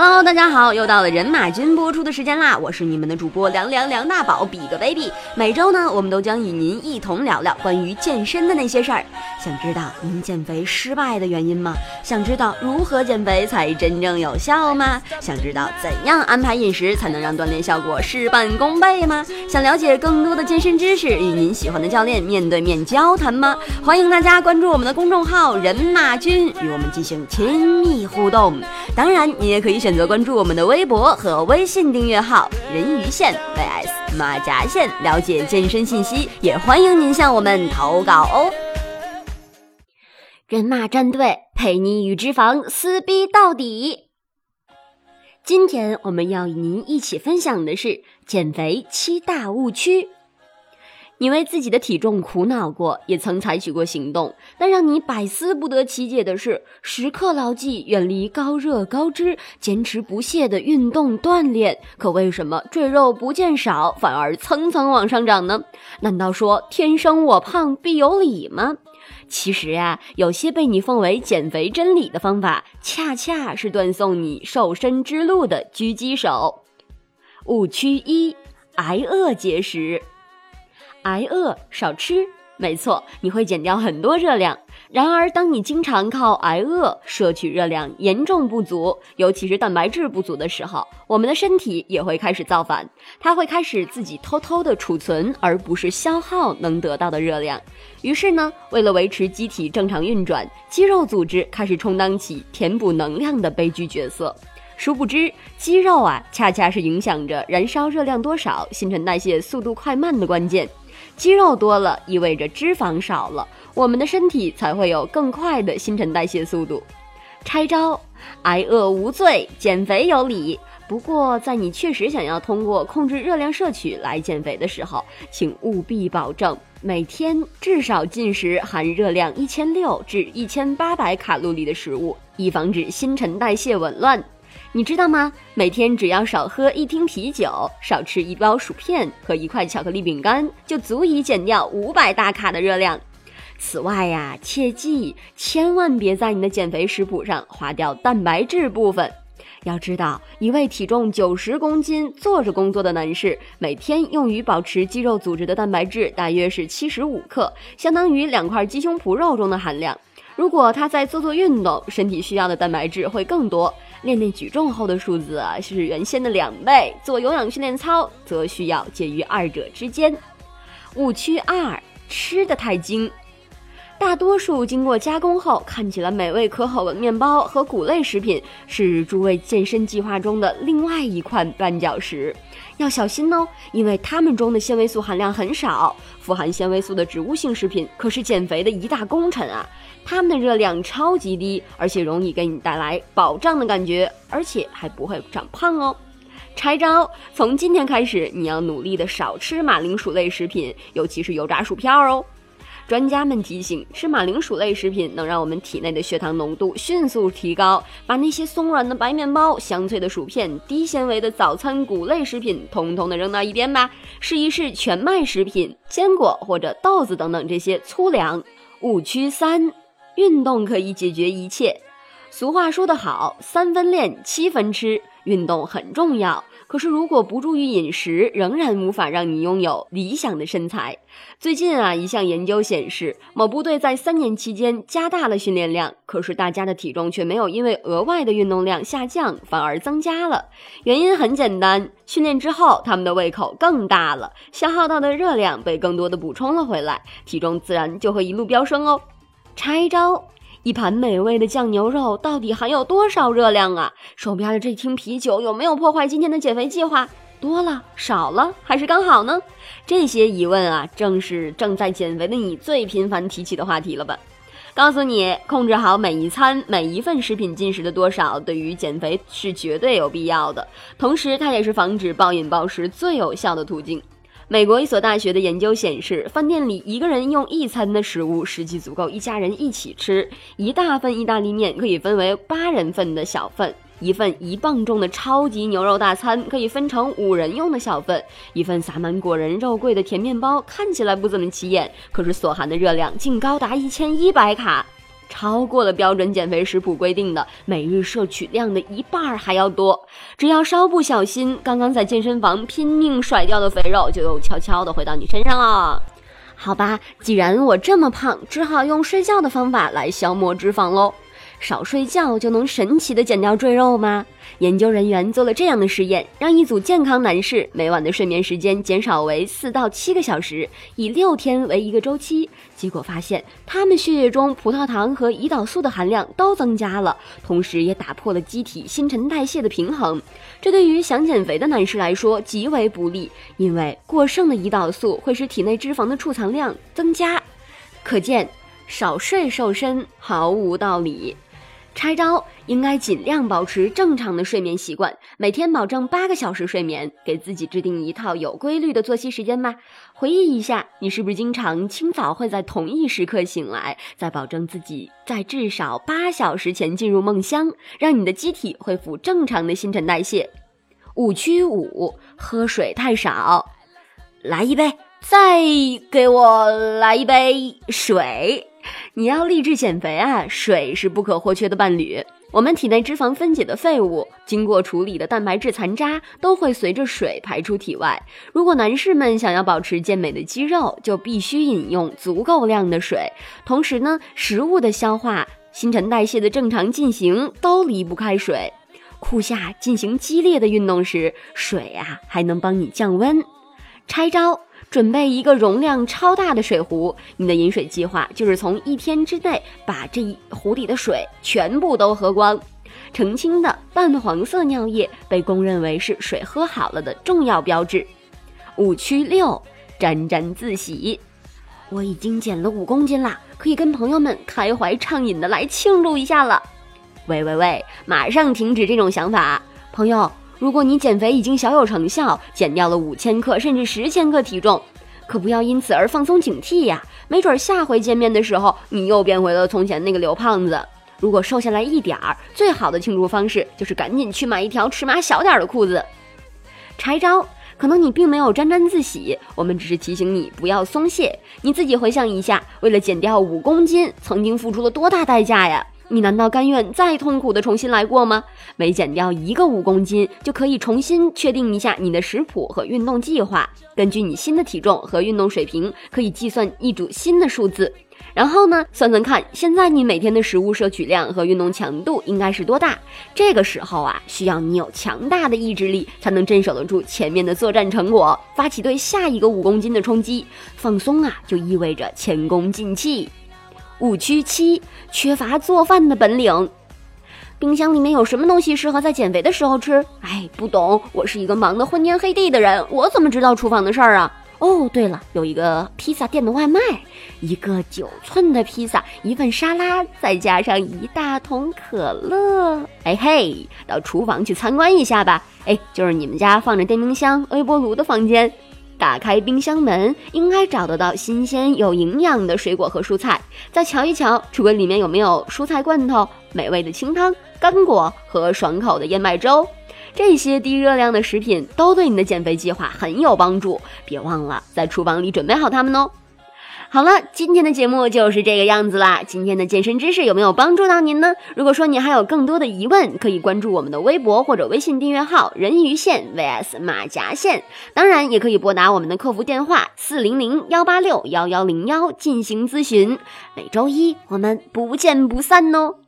Hello，大家好，又到了人马君播出的时间啦！我是你们的主播凉 凉梁大宝，比个 baby。每周呢，我们都将与您一同聊聊关于健身的那些事儿。想知道您减肥失败的原因吗？想知道如何减肥才真正有效吗？想知道怎样安排饮食才能让锻炼效果事半功倍吗？想了解更多的健身知识，与您喜欢的教练面对面交谈吗？欢迎大家关注我们的公众号“人马君”，与我们进行亲密互动。当然，你也可以选选择关注我们的微博和微信订阅号“人鱼线 vs 马甲线”，了解健身信息。也欢迎您向我们投稿哦。人马战队陪你与脂肪撕逼到底。今天我们要与您一起分享的是减肥七大误区。你为自己的体重苦恼过，也曾采取过行动，但让你百思不得其解的是，时刻牢记远离高热高脂，坚持不懈的运动锻炼，可为什么赘肉不见少，反而蹭蹭往上涨呢？难道说天生我胖必有理吗？其实呀，有些被你奉为减肥真理的方法，恰恰是断送你瘦身之路的狙击手。误区一：挨饿节食。挨饿少吃，没错，你会减掉很多热量。然而，当你经常靠挨饿摄取热量严重不足，尤其是蛋白质不足的时候，我们的身体也会开始造反，它会开始自己偷偷的储存，而不是消耗能得到的热量。于是呢，为了维持机体正常运转，肌肉组织开始充当起填补能量的悲剧角色。殊不知，肌肉啊，恰恰是影响着燃烧热量多少、新陈代谢速度快慢的关键。肌肉多了，意味着脂肪少了，我们的身体才会有更快的新陈代谢速度。拆招，挨饿无罪，减肥有理。不过，在你确实想要通过控制热量摄取来减肥的时候，请务必保证每天至少进食含热量一千六至一千八百卡路里的食物，以防止新陈代谢紊乱。你知道吗？每天只要少喝一听啤酒，少吃一包薯片和一块巧克力饼干，就足以减掉五百大卡的热量。此外呀，切记千万别在你的减肥食谱上划掉蛋白质部分。要知道，一位体重九十公斤、坐着工作的男士，每天用于保持肌肉组织的蛋白质大约是七十五克，相当于两块鸡胸脯肉中的含量。如果他在做做运动，身体需要的蛋白质会更多。练练举重后的数字啊是原先的两倍，做有氧训练操则需要介于二者之间。误区二：吃的太精。大多数经过加工后看起来美味可口的面包和谷类食品，是诸位健身计划中的另外一块绊脚石。要小心哦，因为它们中的纤维素含量很少。富含纤维素的植物性食品可是减肥的一大功臣啊！它们的热量超级低，而且容易给你带来饱胀的感觉，而且还不会长胖哦。拆招：从今天开始，你要努力的少吃马铃薯类食品，尤其是油炸薯片哦。专家们提醒，吃马铃薯类食品能让我们体内的血糖浓度迅速提高。把那些松软的白面包、香脆的薯片、低纤维的早餐谷类食品，通通的扔到一边吧。试一试全麦食品、坚果或者豆子等等这些粗粮。误区三：运动可以解决一切。俗话说得好，三分练，七分吃，运动很重要。可是，如果不注意饮食，仍然无法让你拥有理想的身材。最近啊，一项研究显示，某部队在三年期间加大了训练量，可是大家的体重却没有因为额外的运动量下降，反而增加了。原因很简单，训练之后他们的胃口更大了，消耗到的热量被更多的补充了回来，体重自然就会一路飙升哦。拆招。一盘美味的酱牛肉到底含有多少热量啊？手边的这听啤酒有没有破坏今天的减肥计划？多了、少了还是刚好呢？这些疑问啊，正是正在减肥的你最频繁提起的话题了吧？告诉你，控制好每一餐、每一份食品进食的多少，对于减肥是绝对有必要的。同时，它也是防止暴饮暴食最有效的途径。美国一所大学的研究显示，饭店里一个人用一餐的食物，实际足够一家人一起吃。一大份意大利面可以分为八人份的小份，一份一磅重的超级牛肉大餐可以分成五人用的小份，一份撒满果仁肉桂的甜面包看起来不怎么起眼，可是所含的热量竟高达一千一百卡。超过了标准减肥食谱规定的每日摄取量的一半还要多。只要稍不小心，刚刚在健身房拼命甩掉的肥肉就又悄悄的回到你身上了。好吧，既然我这么胖，只好用睡觉的方法来消磨脂肪喽。少睡觉就能神奇的减掉赘肉吗？研究人员做了这样的实验，让一组健康男士每晚的睡眠时间减少为四到七个小时，以六天为一个周期。结果发现，他们血液中葡萄糖和胰岛素的含量都增加了，同时也打破了机体新陈代谢的平衡。这对于想减肥的男士来说极为不利，因为过剩的胰岛素会使体内脂肪的储藏量增加。可见，少睡瘦身毫无道理。拆招应该尽量保持正常的睡眠习惯，每天保证八个小时睡眠，给自己制定一套有规律的作息时间吧。回忆一下，你是不是经常清早会在同一时刻醒来，再保证自己在至少八小时前进入梦乡，让你的机体恢复正常的新陈代谢？误区五：喝水太少。来一杯，再给我来一杯水。你要励志减肥啊，水是不可或缺的伴侣。我们体内脂肪分解的废物，经过处理的蛋白质残渣，都会随着水排出体外。如果男士们想要保持健美的肌肉，就必须饮用足够量的水。同时呢，食物的消化、新陈代谢的正常进行，都离不开水。酷夏进行激烈的运动时，水啊还能帮你降温。拆招。准备一个容量超大的水壶，你的饮水计划就是从一天之内把这一壶里的水全部都喝光。澄清的淡黄色尿液被公认为是水喝好了的重要标志。误区六：沾沾自喜。我已经减了五公斤啦，可以跟朋友们开怀畅饮的来庆祝一下了。喂喂喂，马上停止这种想法，朋友。如果你减肥已经小有成效，减掉了五千克甚至十千克体重，可不要因此而放松警惕呀！没准下回见面的时候，你又变回了从前那个刘胖子。如果瘦下来一点儿，最好的庆祝方式就是赶紧去买一条尺码小点的裤子。柴招，可能你并没有沾沾自喜，我们只是提醒你不要松懈。你自己回想一下，为了减掉五公斤，曾经付出了多大代价呀？你难道甘愿再痛苦的重新来过吗？每减掉一个五公斤，就可以重新确定一下你的食谱和运动计划。根据你新的体重和运动水平，可以计算一组新的数字。然后呢，算算看，现在你每天的食物摄取量和运动强度应该是多大？这个时候啊，需要你有强大的意志力，才能镇守得住前面的作战成果，发起对下一个五公斤的冲击。放松啊，就意味着前功尽弃。误区七：缺乏做饭的本领。冰箱里面有什么东西适合在减肥的时候吃？哎，不懂，我是一个忙得昏天黑地的人，我怎么知道厨房的事儿啊？哦，对了，有一个披萨店的外卖，一个九寸的披萨，一份沙拉，再加上一大桶可乐。哎嘿，到厨房去参观一下吧。哎，就是你们家放着电冰箱、微波炉的房间。打开冰箱门，应该找得到新鲜有营养的水果和蔬菜。再瞧一瞧橱柜里面有没有蔬菜罐头、美味的清汤、干果和爽口的燕麦粥。这些低热量的食品都对你的减肥计划很有帮助。别忘了在厨房里准备好它们哦。好了，今天的节目就是这个样子啦。今天的健身知识有没有帮助到您呢？如果说你还有更多的疑问，可以关注我们的微博或者微信订阅号“人鱼线 vs 马甲线”，当然也可以拨打我们的客服电话四零零幺八六幺幺零幺进行咨询。每周一我们不见不散哦。